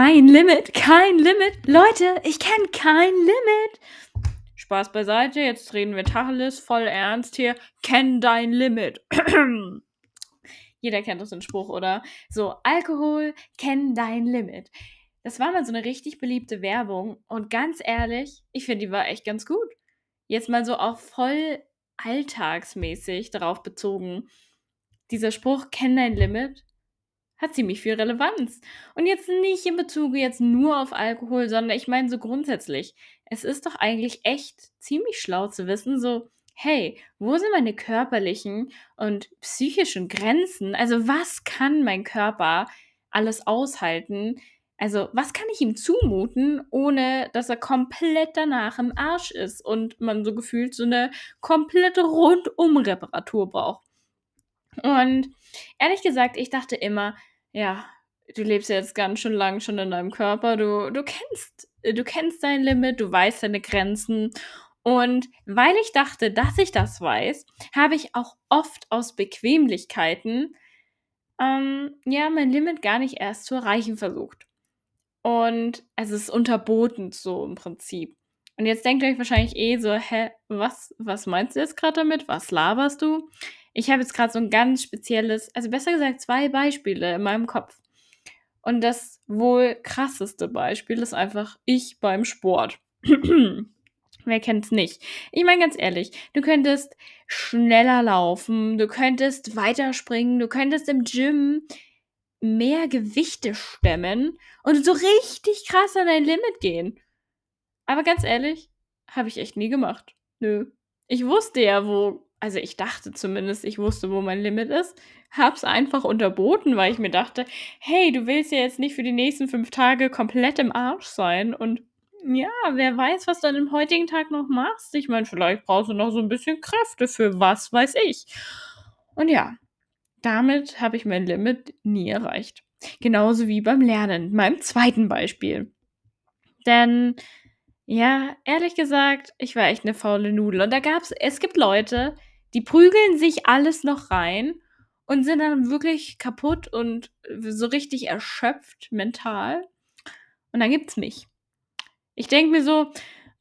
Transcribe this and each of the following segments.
kein Limit, kein Limit. Leute, ich kenne kein Limit. Spaß beiseite, jetzt reden wir Tacheles, voll ernst hier. Kenn dein Limit. Jeder kennt doch den Spruch, oder? So, Alkohol, kenn dein Limit. Das war mal so eine richtig beliebte Werbung und ganz ehrlich, ich finde, die war echt ganz gut. Jetzt mal so auch voll alltagsmäßig darauf bezogen. Dieser Spruch, kenn dein Limit, hat ziemlich viel Relevanz. Und jetzt nicht in Bezug jetzt nur auf Alkohol, sondern ich meine so grundsätzlich. Es ist doch eigentlich echt ziemlich schlau zu wissen, so, hey, wo sind meine körperlichen und psychischen Grenzen? Also was kann mein Körper alles aushalten? Also was kann ich ihm zumuten, ohne dass er komplett danach im Arsch ist und man so gefühlt so eine komplette Rundum-Reparatur braucht? Und ehrlich gesagt, ich dachte immer, ja, du lebst jetzt ganz schön lang schon in deinem Körper, du, du kennst, du kennst dein Limit, du weißt deine Grenzen. Und weil ich dachte, dass ich das weiß, habe ich auch oft aus Bequemlichkeiten ähm, ja mein Limit gar nicht erst zu erreichen versucht. Und es ist unterboten so im Prinzip. Und jetzt denkt ihr euch wahrscheinlich eh so, hä, was, was meinst du jetzt gerade damit? Was laberst du? Ich habe jetzt gerade so ein ganz spezielles, also besser gesagt zwei Beispiele in meinem Kopf. Und das wohl krasseste Beispiel ist einfach ich beim Sport. Wer kennt's nicht? Ich meine ganz ehrlich, du könntest schneller laufen, du könntest weiter springen, du könntest im Gym mehr Gewichte stemmen und so richtig krass an dein Limit gehen. Aber ganz ehrlich, habe ich echt nie gemacht. Nö. Ich wusste ja, wo also ich dachte zumindest, ich wusste, wo mein Limit ist, hab's einfach unterboten, weil ich mir dachte, hey, du willst ja jetzt nicht für die nächsten fünf Tage komplett im Arsch sein und ja, wer weiß, was du dann im heutigen Tag noch machst. Ich meine, vielleicht brauchst du noch so ein bisschen Kräfte für was weiß ich. Und ja, damit habe ich mein Limit nie erreicht. Genauso wie beim Lernen, meinem zweiten Beispiel. Denn ja, ehrlich gesagt, ich war echt eine faule Nudel. Und da gab's, es gibt Leute, die prügeln sich alles noch rein und sind dann wirklich kaputt und so richtig erschöpft mental. Und dann gibt's mich. Ich denke mir so,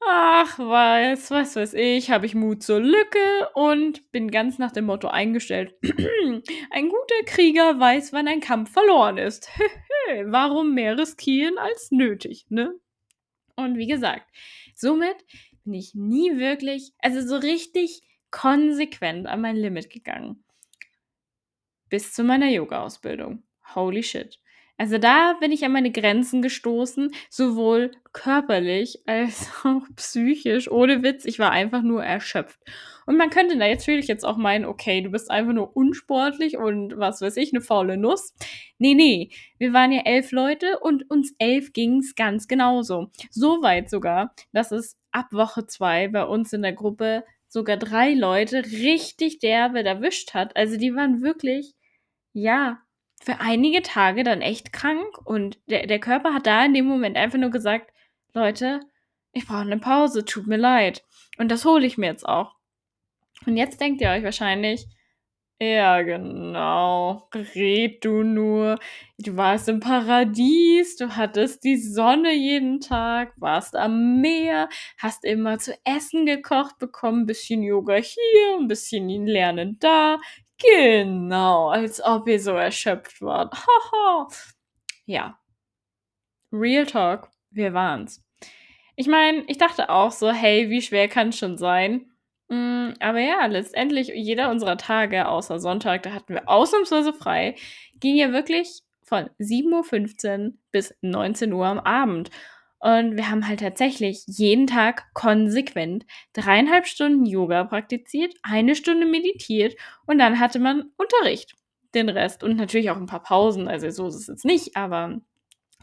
ach, weiß, was weiß ich, habe ich Mut zur Lücke und bin ganz nach dem Motto eingestellt. ein guter Krieger weiß, wann ein Kampf verloren ist. Warum mehr riskieren als nötig, ne? Und wie gesagt, somit bin ich nie wirklich, also so richtig konsequent an mein Limit gegangen. Bis zu meiner Yoga-Ausbildung. Holy shit. Also da bin ich an meine Grenzen gestoßen, sowohl körperlich als auch psychisch. Ohne Witz, ich war einfach nur erschöpft. Und man könnte natürlich jetzt auch meinen, okay, du bist einfach nur unsportlich und was weiß ich, eine faule Nuss. Nee, nee, wir waren ja elf Leute und uns elf ging es ganz genauso. So weit sogar, dass es ab Woche zwei bei uns in der Gruppe sogar drei Leute richtig derbe erwischt hat. Also die waren wirklich, ja, für einige Tage dann echt krank und der, der Körper hat da in dem Moment einfach nur gesagt, Leute, ich brauche eine Pause, tut mir leid. Und das hole ich mir jetzt auch. Und jetzt denkt ihr euch wahrscheinlich, ja, genau. Red du nur. Du warst im Paradies, du hattest die Sonne jeden Tag, warst am Meer, hast immer zu essen gekocht bekommen, ein bisschen Yoga hier, ein bisschen Lernen da. Genau, als ob ihr so erschöpft wart. Haha. ja. Real Talk, wir waren's. Ich meine, ich dachte auch so, hey, wie schwer kann es schon sein? Mm, aber ja, letztendlich jeder unserer Tage, außer Sonntag, da hatten wir ausnahmsweise frei, ging ja wirklich von 7.15 Uhr bis 19 Uhr am Abend. Und wir haben halt tatsächlich jeden Tag konsequent dreieinhalb Stunden Yoga praktiziert, eine Stunde meditiert und dann hatte man Unterricht. Den Rest und natürlich auch ein paar Pausen. Also so ist es jetzt nicht, aber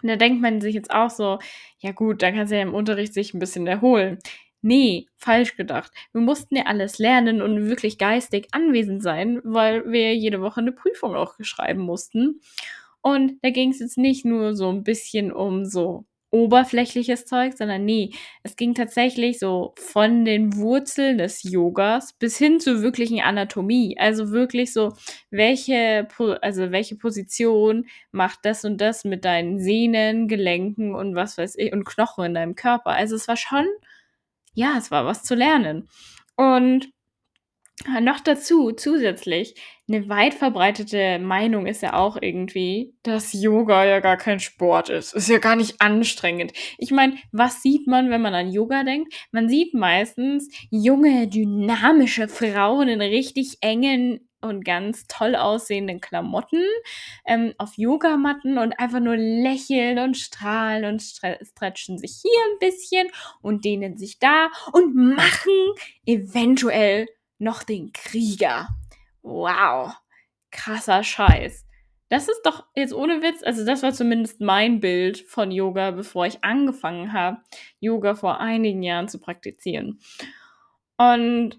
da denkt man sich jetzt auch so, ja gut, dann kannst du ja im Unterricht sich ein bisschen erholen. Nee, falsch gedacht. Wir mussten ja alles lernen und wirklich geistig anwesend sein, weil wir jede Woche eine Prüfung auch schreiben mussten. Und da ging es jetzt nicht nur so ein bisschen um so oberflächliches Zeug, sondern nee, es ging tatsächlich so von den Wurzeln des Yogas bis hin zur wirklichen Anatomie. Also wirklich so, welche, also welche Position macht das und das mit deinen Sehnen, Gelenken und was weiß ich und Knochen in deinem Körper. Also es war schon, ja, es war was zu lernen. Und noch dazu, zusätzlich, eine weit verbreitete Meinung ist ja auch irgendwie, dass Yoga ja gar kein Sport ist. Ist ja gar nicht anstrengend. Ich meine, was sieht man, wenn man an Yoga denkt? Man sieht meistens junge, dynamische Frauen in richtig engen und ganz toll aussehenden Klamotten ähm, auf Yogamatten und einfach nur lächeln und strahlen und stretchen sich hier ein bisschen und dehnen sich da und machen eventuell noch den Krieger. Wow, krasser Scheiß. Das ist doch jetzt ohne Witz, also das war zumindest mein Bild von Yoga, bevor ich angefangen habe, Yoga vor einigen Jahren zu praktizieren. Und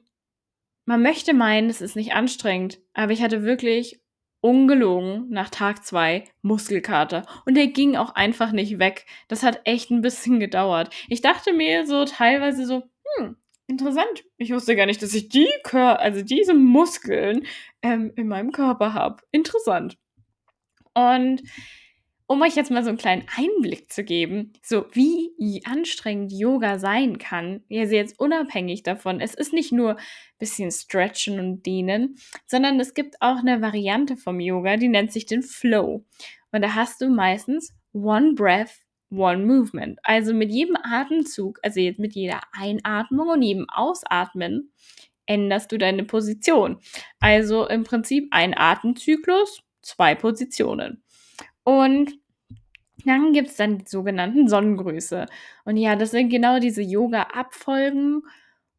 man möchte meinen, es ist nicht anstrengend, aber ich hatte wirklich ungelogen nach Tag zwei Muskelkater und der ging auch einfach nicht weg. Das hat echt ein bisschen gedauert. Ich dachte mir so teilweise so, hm, Interessant. Ich wusste gar nicht, dass ich die Kör also diese Muskeln ähm, in meinem Körper habe. Interessant. Und um euch jetzt mal so einen kleinen Einblick zu geben, so wie anstrengend Yoga sein kann, also jetzt unabhängig davon, es ist nicht nur ein bisschen stretchen und dehnen, sondern es gibt auch eine Variante vom Yoga, die nennt sich den Flow. Und da hast du meistens One Breath, One Movement. Also mit jedem Atemzug, also jetzt mit jeder Einatmung und jedem Ausatmen, änderst du deine Position. Also im Prinzip ein Atemzyklus, zwei Positionen. Und dann gibt es dann die sogenannten Sonnengrüße. Und ja, das sind genau diese Yoga-Abfolgen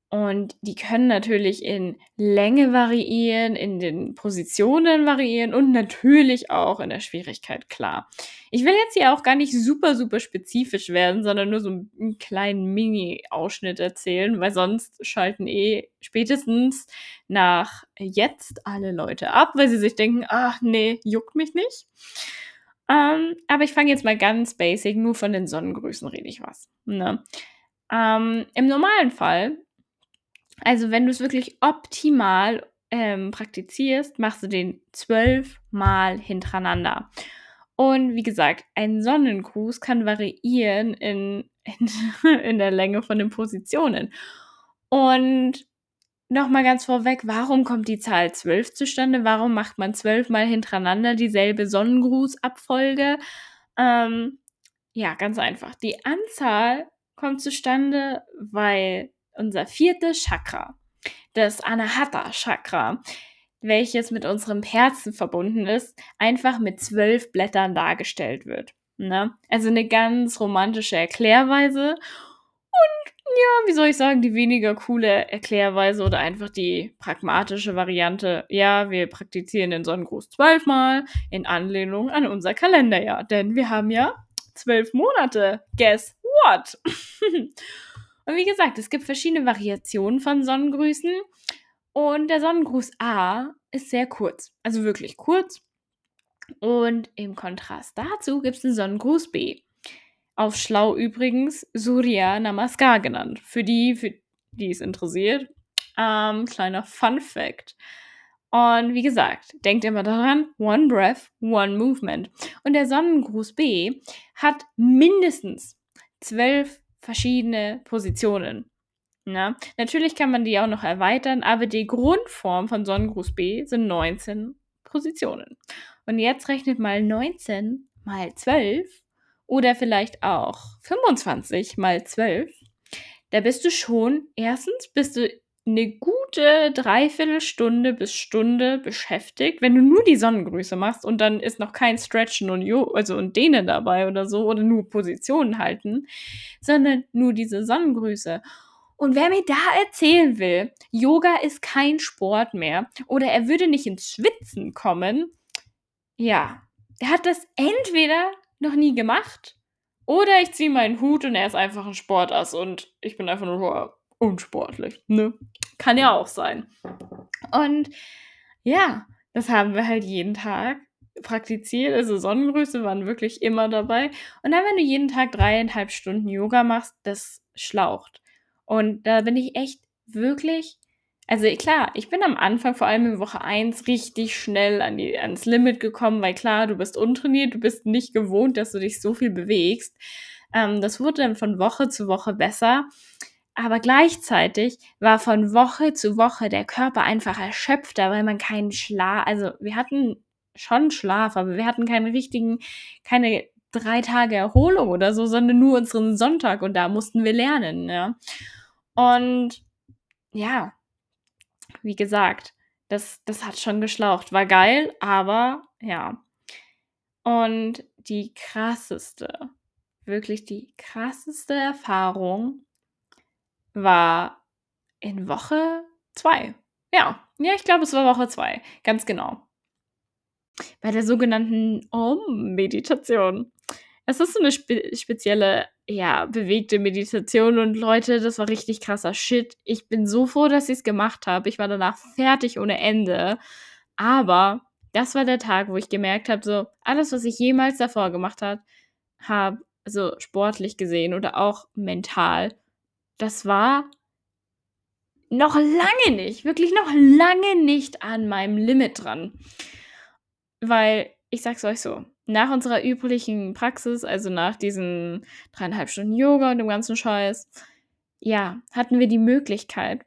und die können natürlich in Länge variieren, in den Positionen variieren und natürlich auch in der Schwierigkeit, klar. Ich will jetzt hier auch gar nicht super, super spezifisch werden, sondern nur so einen kleinen Mini-Ausschnitt erzählen, weil sonst schalten eh spätestens nach jetzt alle Leute ab, weil sie sich denken, ach nee, juckt mich nicht. Ähm, aber ich fange jetzt mal ganz basic, nur von den Sonnengrüßen rede ich was. Ne? Ähm, Im normalen Fall also wenn du es wirklich optimal ähm, praktizierst, machst du den zwölfmal hintereinander. Und wie gesagt, ein Sonnengruß kann variieren in, in, in der Länge von den Positionen. Und nochmal ganz vorweg, warum kommt die Zahl 12 zustande? Warum macht man zwölfmal hintereinander dieselbe Sonnengrußabfolge? Ähm, ja, ganz einfach. Die Anzahl kommt zustande, weil unser viertes Chakra, das Anahata Chakra, welches mit unserem Herzen verbunden ist, einfach mit zwölf Blättern dargestellt wird. Ne? Also eine ganz romantische Erklärweise und ja, wie soll ich sagen, die weniger coole Erklärweise oder einfach die pragmatische Variante. Ja, wir praktizieren den Sonnengruß zwölfmal in Anlehnung an unser Kalenderjahr, denn wir haben ja zwölf Monate. Guess what? Und wie gesagt, es gibt verschiedene Variationen von Sonnengrüßen. Und der Sonnengruß A ist sehr kurz. Also wirklich kurz. Und im Kontrast dazu gibt es den Sonnengruß B. Auf Schlau übrigens Surya Namaskar genannt. Für die, für die es interessiert. Ähm, kleiner Fun Fact. Und wie gesagt, denkt immer daran, One Breath, One Movement. Und der Sonnengruß B hat mindestens zwölf verschiedene Positionen. Ja, natürlich kann man die auch noch erweitern, aber die Grundform von Sonnengruß B sind 19 Positionen. Und jetzt rechnet mal 19 mal 12 oder vielleicht auch 25 mal 12. Da bist du schon, erstens bist du eine gute Dreiviertelstunde bis Stunde beschäftigt, wenn du nur die Sonnengrüße machst und dann ist noch kein Stretchen und jo also und Dehnen dabei oder so oder nur Positionen halten, sondern nur diese Sonnengrüße. Und wer mir da erzählen will, Yoga ist kein Sport mehr oder er würde nicht ins Schwitzen kommen, ja, er hat das entweder noch nie gemacht oder ich ziehe meinen Hut und er ist einfach ein Sportass und ich bin einfach nur unsportlich, ne? Kann ja auch sein. Und ja, das haben wir halt jeden Tag praktiziert. Also Sonnengrüße waren wirklich immer dabei. Und dann, wenn du jeden Tag dreieinhalb Stunden Yoga machst, das schlaucht. Und da bin ich echt wirklich also klar, ich bin am Anfang, vor allem in Woche 1, richtig schnell an die, ans Limit gekommen, weil klar, du bist untrainiert, du bist nicht gewohnt, dass du dich so viel bewegst. Ähm, das wurde dann von Woche zu Woche besser. Aber gleichzeitig war von Woche zu Woche der Körper einfach erschöpfter, weil man keinen Schlaf, also wir hatten schon Schlaf, aber wir hatten keinen richtigen, keine drei Tage Erholung oder so, sondern nur unseren Sonntag und da mussten wir lernen, ja. Und ja, wie gesagt, das, das hat schon geschlaucht. War geil, aber ja. Und die krasseste, wirklich die krasseste Erfahrung war in Woche zwei. Ja, ja, ich glaube, es war Woche zwei, ganz genau. Bei der sogenannten Om-Meditation. Es ist so eine spe spezielle, ja, bewegte Meditation und Leute, das war richtig krasser Shit. Ich bin so froh, dass ich es gemacht habe. Ich war danach fertig ohne Ende. Aber das war der Tag, wo ich gemerkt habe, so alles, was ich jemals davor gemacht habe, habe so sportlich gesehen oder auch mental, das war noch lange nicht, wirklich noch lange nicht an meinem Limit dran. Weil, ich sag's euch so, nach unserer üblichen Praxis, also nach diesen dreieinhalb Stunden Yoga und dem ganzen Scheiß, ja, hatten wir die Möglichkeit,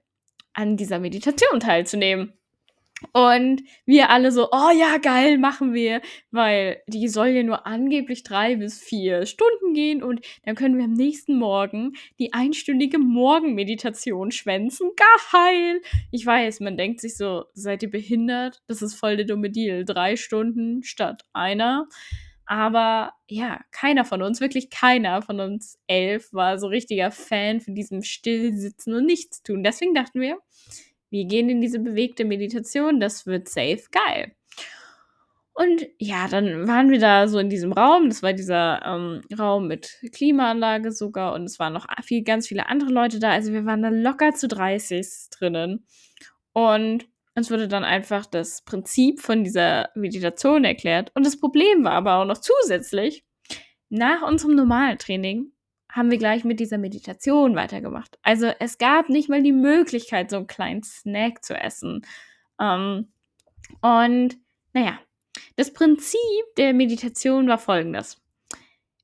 an dieser Meditation teilzunehmen. Und wir alle so, oh ja, geil, machen wir, weil die soll ja nur angeblich drei bis vier Stunden gehen und dann können wir am nächsten Morgen die einstündige Morgenmeditation schwänzen. Geil! Ich weiß, man denkt sich so, seid ihr behindert? Das ist voll der dumme Deal. Drei Stunden statt einer. Aber ja, keiner von uns, wirklich keiner von uns elf war so richtiger Fan von diesem Stillsitzen und Nichtstun. Deswegen dachten wir, wir gehen in diese bewegte Meditation, das wird safe geil. Und ja, dann waren wir da so in diesem Raum. Das war dieser ähm, Raum mit Klimaanlage sogar. Und es waren noch viel, ganz viele andere Leute da. Also wir waren da locker zu 30 drinnen. Und uns wurde dann einfach das Prinzip von dieser Meditation erklärt. Und das Problem war aber auch noch zusätzlich, nach unserem normalen Training haben wir gleich mit dieser Meditation weitergemacht. Also es gab nicht mal die Möglichkeit, so einen kleinen Snack zu essen. Ähm, und naja, das Prinzip der Meditation war folgendes.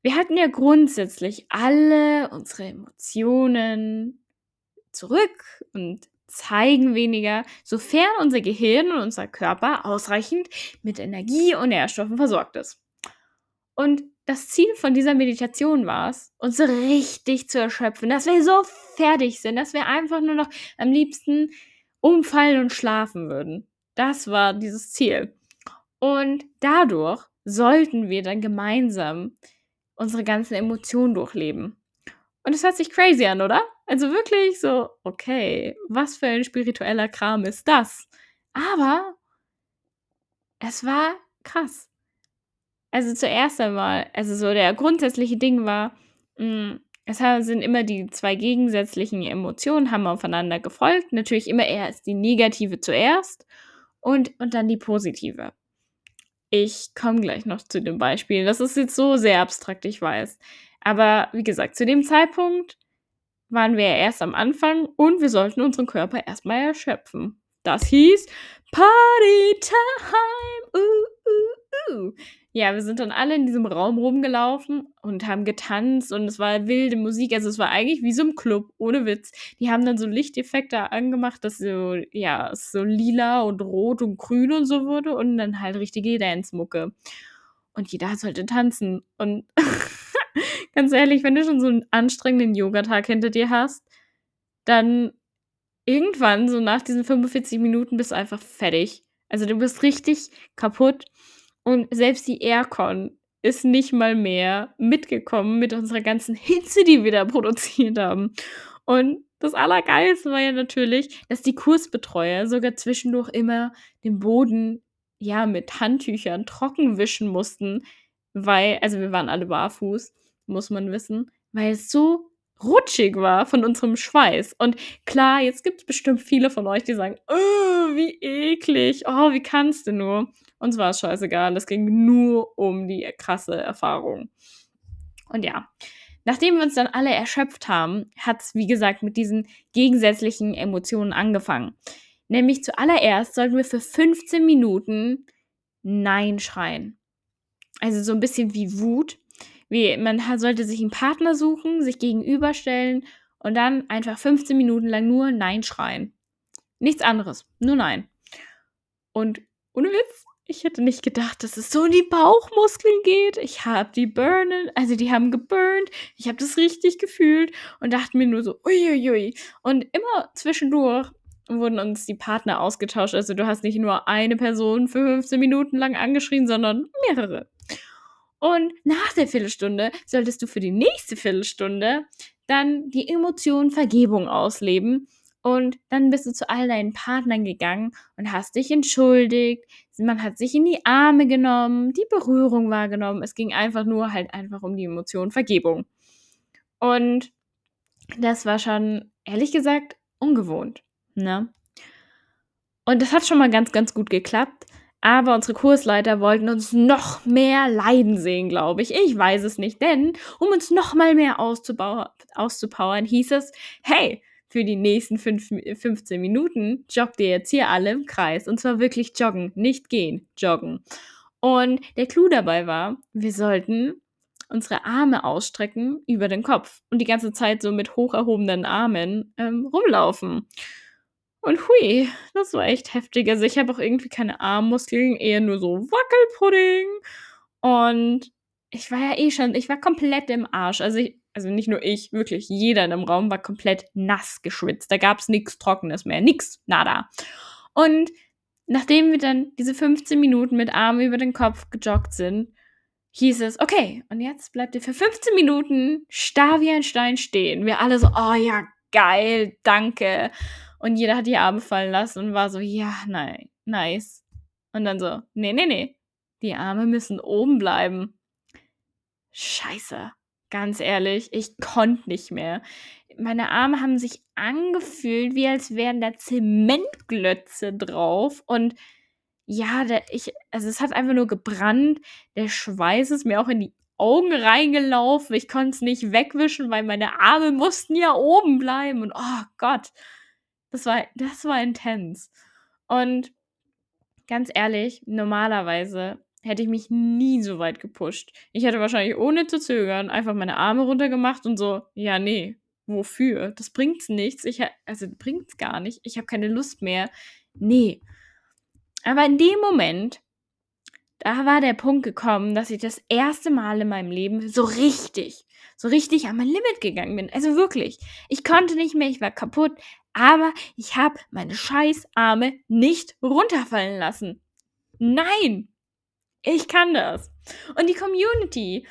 Wir hatten ja grundsätzlich alle unsere Emotionen zurück und zeigen weniger, sofern unser Gehirn und unser Körper ausreichend mit Energie und Nährstoffen versorgt ist. Und das Ziel von dieser Meditation war es, uns richtig zu erschöpfen, dass wir so fertig sind, dass wir einfach nur noch am liebsten umfallen und schlafen würden. Das war dieses Ziel. Und dadurch sollten wir dann gemeinsam unsere ganzen Emotionen durchleben. Und es hört sich crazy an, oder? Also wirklich so, okay, was für ein spiritueller Kram ist das? Aber es war krass. Also zuerst einmal, also so der grundsätzliche Ding war, mh, hm, es sind immer die zwei gegensätzlichen Emotionen, haben aufeinander gefolgt. Natürlich immer erst die negative zuerst und, und dann die positive. Ich komme gleich noch zu dem Beispiel. Das ist jetzt so sehr abstrakt, ich weiß. Aber wie gesagt, zu dem Zeitpunkt waren wir erst am Anfang und wir sollten unseren Körper erstmal erschöpfen. Das hieß Party Time. Uh, uh, Ja, wir sind dann alle in diesem Raum rumgelaufen und haben getanzt und es war wilde Musik. Also es war eigentlich wie so ein Club, ohne Witz. Die haben dann so Lichteffekte angemacht, dass so, ja, es so lila und rot und grün und so wurde und dann halt richtige Dance-Mucke. Und jeder sollte tanzen. Und ganz ehrlich, wenn du schon so einen anstrengenden Yogatag hinter dir hast, dann irgendwann, so nach diesen 45 Minuten, bist du einfach fertig. Also du bist richtig kaputt und selbst die Aircon ist nicht mal mehr mitgekommen mit unserer ganzen Hitze, die wir da produziert haben. Und das Allergeilste war ja natürlich, dass die Kursbetreuer sogar zwischendurch immer den Boden ja mit Handtüchern trocken wischen mussten, weil, also wir waren alle barfuß, muss man wissen, weil es so rutschig war von unserem Schweiß. Und klar, jetzt gibt es bestimmt viele von euch, die sagen, oh, wie eklig. Oh, wie kannst du nur? Uns war es scheißegal. Es ging nur um die krasse Erfahrung. Und ja, nachdem wir uns dann alle erschöpft haben, hat es, wie gesagt, mit diesen gegensätzlichen Emotionen angefangen. Nämlich zuallererst sollten wir für 15 Minuten Nein schreien. Also so ein bisschen wie Wut. Wie, man sollte sich einen Partner suchen, sich gegenüberstellen und dann einfach 15 Minuten lang nur Nein schreien. Nichts anderes, nur Nein. Und ohne Witz, ich hätte nicht gedacht, dass es so in die Bauchmuskeln geht. Ich habe die burnen, also die haben geburnt. Ich habe das richtig gefühlt und dachte mir nur so, uiuiui. Und immer zwischendurch wurden uns die Partner ausgetauscht. Also du hast nicht nur eine Person für 15 Minuten lang angeschrien, sondern mehrere. Und nach der Viertelstunde solltest du für die nächste Viertelstunde dann die Emotion Vergebung ausleben und dann bist du zu all deinen Partnern gegangen und hast dich entschuldigt. Man hat sich in die Arme genommen, die Berührung wahrgenommen. Es ging einfach nur halt einfach um die Emotion Vergebung. Und das war schon, ehrlich gesagt, ungewohnt. Ne? Und das hat schon mal ganz, ganz gut geklappt. Aber unsere Kursleiter wollten uns noch mehr leiden sehen, glaube ich. Ich weiß es nicht, denn um uns noch mal mehr auszupowern, hieß es, hey, für die nächsten fünf, 15 Minuten joggt ihr jetzt hier alle im Kreis. Und zwar wirklich joggen, nicht gehen, joggen. Und der Clou dabei war, wir sollten unsere Arme ausstrecken über den Kopf und die ganze Zeit so mit hoch erhobenen Armen ähm, rumlaufen. Und hui, das war echt heftig. Also ich habe auch irgendwie keine Armmuskeln, eher nur so Wackelpudding. Und ich war ja eh schon, ich war komplett im Arsch. Also ich, also nicht nur ich, wirklich jeder in dem Raum war komplett nass geschwitzt. Da gab es nichts Trockenes mehr, nix, nada. Und nachdem wir dann diese 15 Minuten mit Armen über den Kopf gejoggt sind, hieß es, okay, und jetzt bleibt ihr für 15 Minuten starr wie ein Stein stehen. Wir alle so, oh ja, geil, danke. Und jeder hat die Arme fallen lassen und war so, ja, nein, nice. Und dann so, nee, nee, nee, die Arme müssen oben bleiben. Scheiße. Ganz ehrlich, ich konnte nicht mehr. Meine Arme haben sich angefühlt, wie als wären da Zementglötze drauf. Und ja, der, ich, also es hat einfach nur gebrannt. Der Schweiß ist mir auch in die Augen reingelaufen. Ich konnte es nicht wegwischen, weil meine Arme mussten ja oben bleiben. Und oh Gott, das war, das war intens. Und ganz ehrlich, normalerweise hätte ich mich nie so weit gepusht. Ich hätte wahrscheinlich ohne zu zögern einfach meine Arme runtergemacht und so, ja, nee, wofür? Das bringt's nichts. Ich, also bringt's gar nicht. Ich habe keine Lust mehr. Nee. Aber in dem Moment, da war der Punkt gekommen, dass ich das erste Mal in meinem Leben so richtig, so richtig an mein Limit gegangen bin. Also wirklich. Ich konnte nicht mehr, ich war kaputt, aber ich habe meine scheiß Arme nicht runterfallen lassen. Nein! Ich kann das. Und die Community,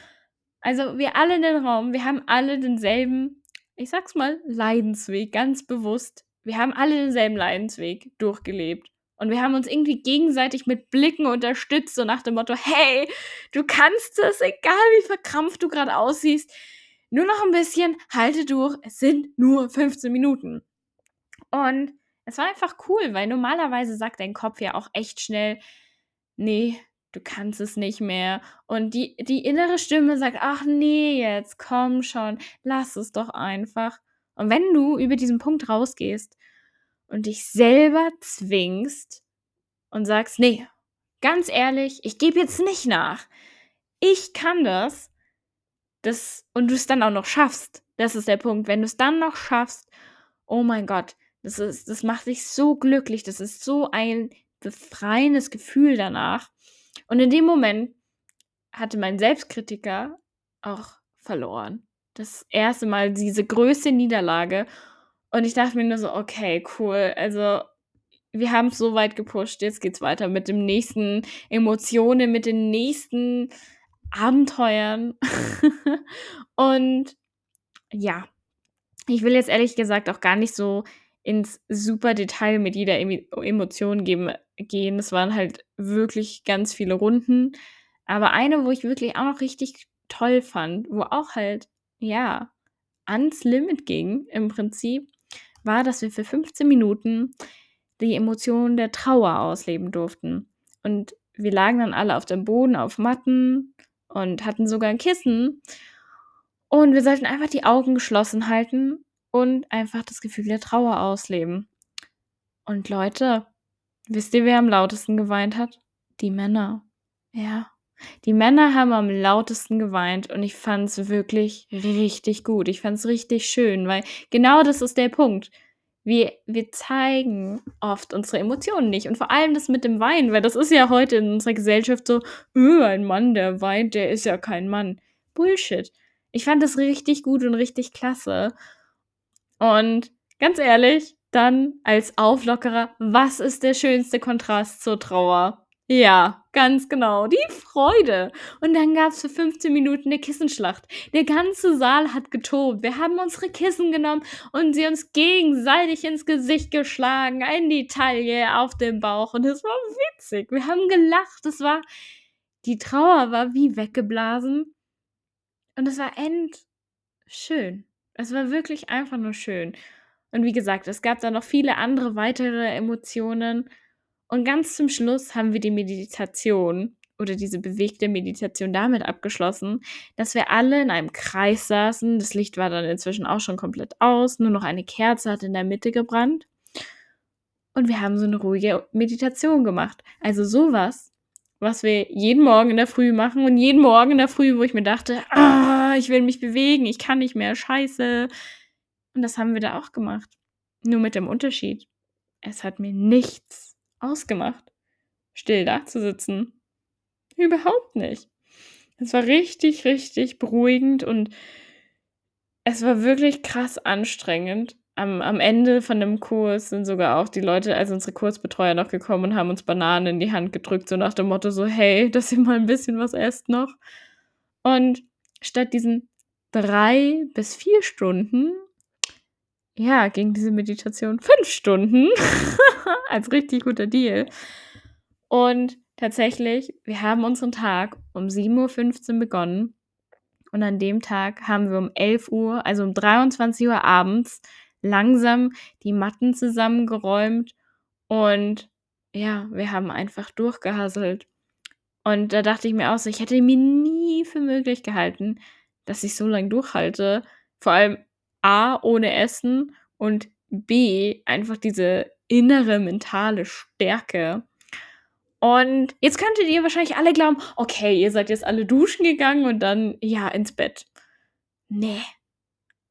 also wir alle in den Raum, wir haben alle denselben, ich sag's mal, Leidensweg, ganz bewusst. Wir haben alle denselben Leidensweg durchgelebt. Und wir haben uns irgendwie gegenseitig mit Blicken unterstützt, so nach dem Motto, hey, du kannst es, egal wie verkrampft du gerade aussiehst. Nur noch ein bisschen, halte durch, es sind nur 15 Minuten. Und es war einfach cool, weil normalerweise sagt dein Kopf ja auch echt schnell, nee, du kannst es nicht mehr. Und die, die innere Stimme sagt, ach nee, jetzt komm schon, lass es doch einfach. Und wenn du über diesen Punkt rausgehst und dich selber zwingst und sagst, nee, ganz ehrlich, ich gebe jetzt nicht nach. Ich kann das, das und du es dann auch noch schaffst. Das ist der Punkt. Wenn du es dann noch schaffst, oh mein Gott, das, ist, das macht dich so glücklich. Das ist so ein befreiendes Gefühl danach. Und in dem Moment hatte mein Selbstkritiker auch verloren. Das erste Mal diese größte Niederlage. Und ich dachte mir nur so, okay, cool. Also wir haben es so weit gepusht. Jetzt geht's weiter mit dem nächsten Emotionen, mit den nächsten Abenteuern. und ja, ich will jetzt ehrlich gesagt auch gar nicht so ins super Detail mit jeder Emotion geben, gehen. Es waren halt wirklich ganz viele Runden. Aber eine, wo ich wirklich auch noch richtig toll fand, wo auch halt, ja, ans Limit ging im Prinzip, war, dass wir für 15 Minuten die Emotionen der Trauer ausleben durften. Und wir lagen dann alle auf dem Boden, auf Matten und hatten sogar ein Kissen. Und wir sollten einfach die Augen geschlossen halten und einfach das Gefühl der Trauer ausleben. Und Leute, wisst ihr, wer am lautesten geweint hat? Die Männer. Ja. Die Männer haben am lautesten geweint und ich fand es wirklich richtig gut. Ich fand es richtig schön, weil genau das ist der Punkt. Wir, wir zeigen oft unsere Emotionen nicht. Und vor allem das mit dem Weinen, weil das ist ja heute in unserer Gesellschaft so, öh, ein Mann, der weint, der ist ja kein Mann. Bullshit. Ich fand das richtig gut und richtig klasse. Und ganz ehrlich, dann als Auflockerer, was ist der schönste Kontrast zur Trauer? Ja, ganz genau. Die Freude. Und dann gab es für 15 Minuten eine Kissenschlacht. Der ganze Saal hat getobt. Wir haben unsere Kissen genommen und sie uns gegenseitig ins Gesicht geschlagen, in die Taille, auf den Bauch. Und es war witzig. Wir haben gelacht. Es war, die Trauer war wie weggeblasen. Und es war endschön. Es war wirklich einfach nur schön. Und wie gesagt, es gab da noch viele andere weitere Emotionen. Und ganz zum Schluss haben wir die Meditation oder diese bewegte Meditation damit abgeschlossen, dass wir alle in einem Kreis saßen. Das Licht war dann inzwischen auch schon komplett aus, nur noch eine Kerze hat in der Mitte gebrannt. Und wir haben so eine ruhige Meditation gemacht. Also sowas, was wir jeden Morgen in der Früh machen und jeden Morgen in der Früh, wo ich mir dachte, ah, ich will mich bewegen, ich kann nicht mehr, scheiße. Und das haben wir da auch gemacht. Nur mit dem Unterschied. Es hat mir nichts ausgemacht, still da zu sitzen. Überhaupt nicht. Es war richtig, richtig beruhigend und es war wirklich krass anstrengend. Am, am Ende von dem Kurs sind sogar auch die Leute, also unsere Kursbetreuer noch gekommen und haben uns Bananen in die Hand gedrückt, so nach dem Motto so, hey, dass ihr mal ein bisschen was esst noch. Und statt diesen drei bis vier Stunden ja, ging diese Meditation fünf Stunden. Als richtig guter Deal. Und tatsächlich, wir haben unseren Tag um 7.15 Uhr begonnen. Und an dem Tag haben wir um 11 Uhr, also um 23 Uhr abends, langsam die Matten zusammengeräumt. Und ja, wir haben einfach durchgehasselt. Und da dachte ich mir auch so, ich hätte mir nie für möglich gehalten, dass ich so lange durchhalte. Vor allem A, ohne Essen und B, einfach diese innere mentale Stärke. Und jetzt könntet ihr wahrscheinlich alle glauben, okay, ihr seid jetzt alle duschen gegangen und dann, ja, ins Bett. Nee.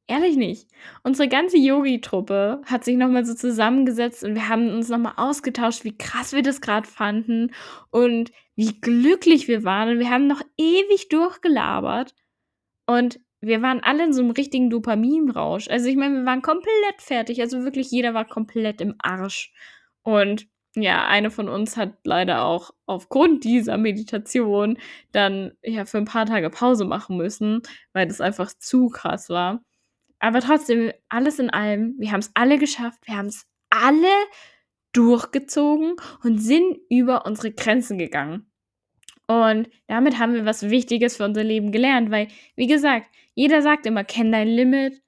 Ehrlich nicht. Unsere ganze Yogi-Truppe hat sich nochmal so zusammengesetzt und wir haben uns nochmal ausgetauscht, wie krass wir das gerade fanden und wie glücklich wir waren. Und wir haben noch ewig durchgelabert. Und wir waren alle in so einem richtigen Dopaminrausch. Also ich meine, wir waren komplett fertig. Also wirklich jeder war komplett im Arsch. Und ja, eine von uns hat leider auch aufgrund dieser Meditation dann ja für ein paar Tage Pause machen müssen, weil das einfach zu krass war. Aber trotzdem, alles in allem, wir haben es alle geschafft. Wir haben es alle durchgezogen und sind über unsere Grenzen gegangen. Und damit haben wir was Wichtiges für unser Leben gelernt, weil, wie gesagt, jeder sagt immer, kenn dein Limit.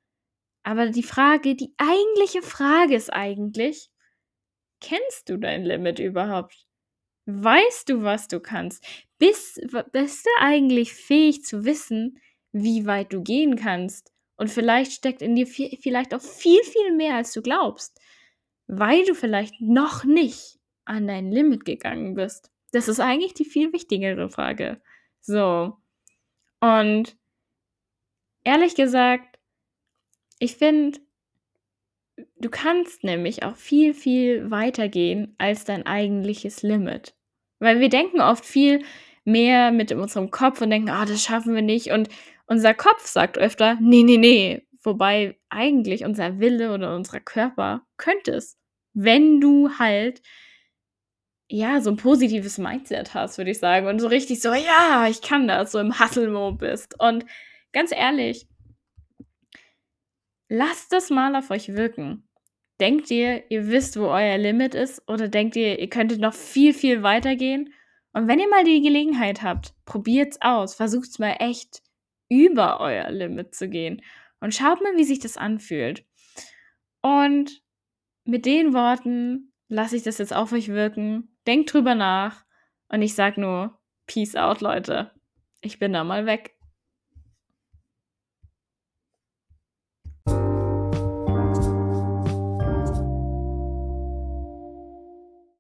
Aber die Frage, die eigentliche Frage ist eigentlich, kennst du dein Limit überhaupt? Weißt du, was du kannst? Bist, bist du eigentlich fähig zu wissen, wie weit du gehen kannst? Und vielleicht steckt in dir viel, vielleicht auch viel, viel mehr, als du glaubst, weil du vielleicht noch nicht an dein Limit gegangen bist. Das ist eigentlich die viel wichtigere Frage. So. Und ehrlich gesagt, ich finde, du kannst nämlich auch viel, viel weiter gehen als dein eigentliches Limit. Weil wir denken oft viel mehr mit unserem Kopf und denken, ah, oh, das schaffen wir nicht. Und unser Kopf sagt öfter, nee, nee, nee. Wobei eigentlich unser Wille oder unser Körper könnte es, wenn du halt ja, so ein positives Mindset hast, würde ich sagen. Und so richtig so, ja, ich kann das, so im Hustle-Mode bist. Und ganz ehrlich, lasst das mal auf euch wirken. Denkt ihr, ihr wisst, wo euer Limit ist? Oder denkt ihr, ihr könntet noch viel, viel weiter gehen? Und wenn ihr mal die Gelegenheit habt, probiert's aus. Versucht's mal echt über euer Limit zu gehen. Und schaut mal, wie sich das anfühlt. Und mit den Worten lasse ich das jetzt auf euch wirken. Denkt drüber nach. Und ich sag nur, Peace out, Leute. Ich bin da mal weg.